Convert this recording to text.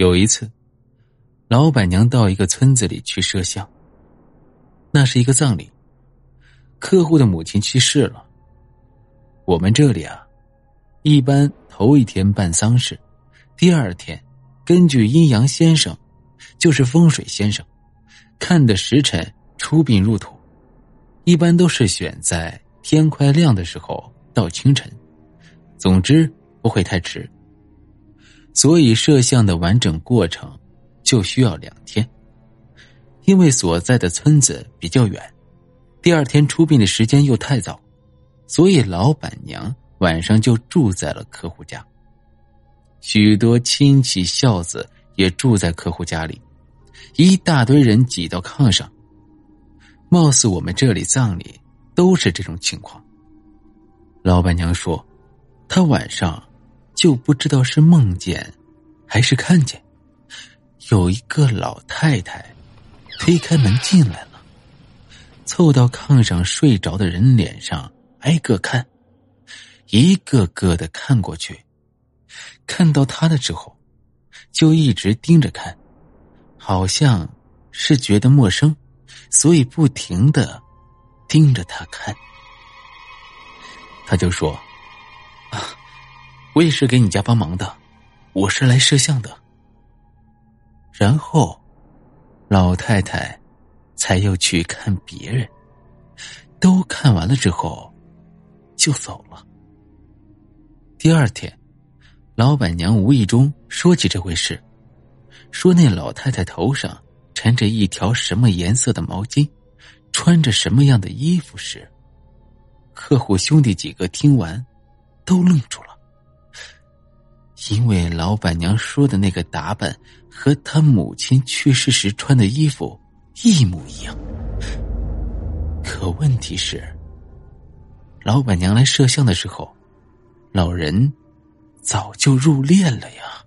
有一次，老板娘到一个村子里去摄像。那是一个葬礼，客户的母亲去世了。我们这里啊，一般头一天办丧事，第二天根据阴阳先生，就是风水先生，看的时辰出殡入土，一般都是选在天快亮的时候到清晨，总之不会太迟。所以摄像的完整过程就需要两天。因为所在的村子比较远，第二天出殡的时间又太早，所以老板娘晚上就住在了客户家。许多亲戚孝子也住在客户家里，一大堆人挤到炕上。貌似我们这里葬礼都是这种情况。老板娘说，她晚上就不知道是梦见，还是看见，有一个老太太。推开门进来了，凑到炕上睡着的人脸上挨个看，一个个的看过去，看到他的时候，就一直盯着看，好像是觉得陌生，所以不停的盯着他看。他就说：“，我也是给你家帮忙的，我是来摄像的。”然后。老太太才又去看别人，都看完了之后就走了。第二天，老板娘无意中说起这回事，说那老太太头上缠着一条什么颜色的毛巾，穿着什么样的衣服时，客户兄弟几个听完都愣住了。因为老板娘说的那个打扮和他母亲去世时穿的衣服一模一样，可问题是，老板娘来摄像的时候，老人早就入殓了呀。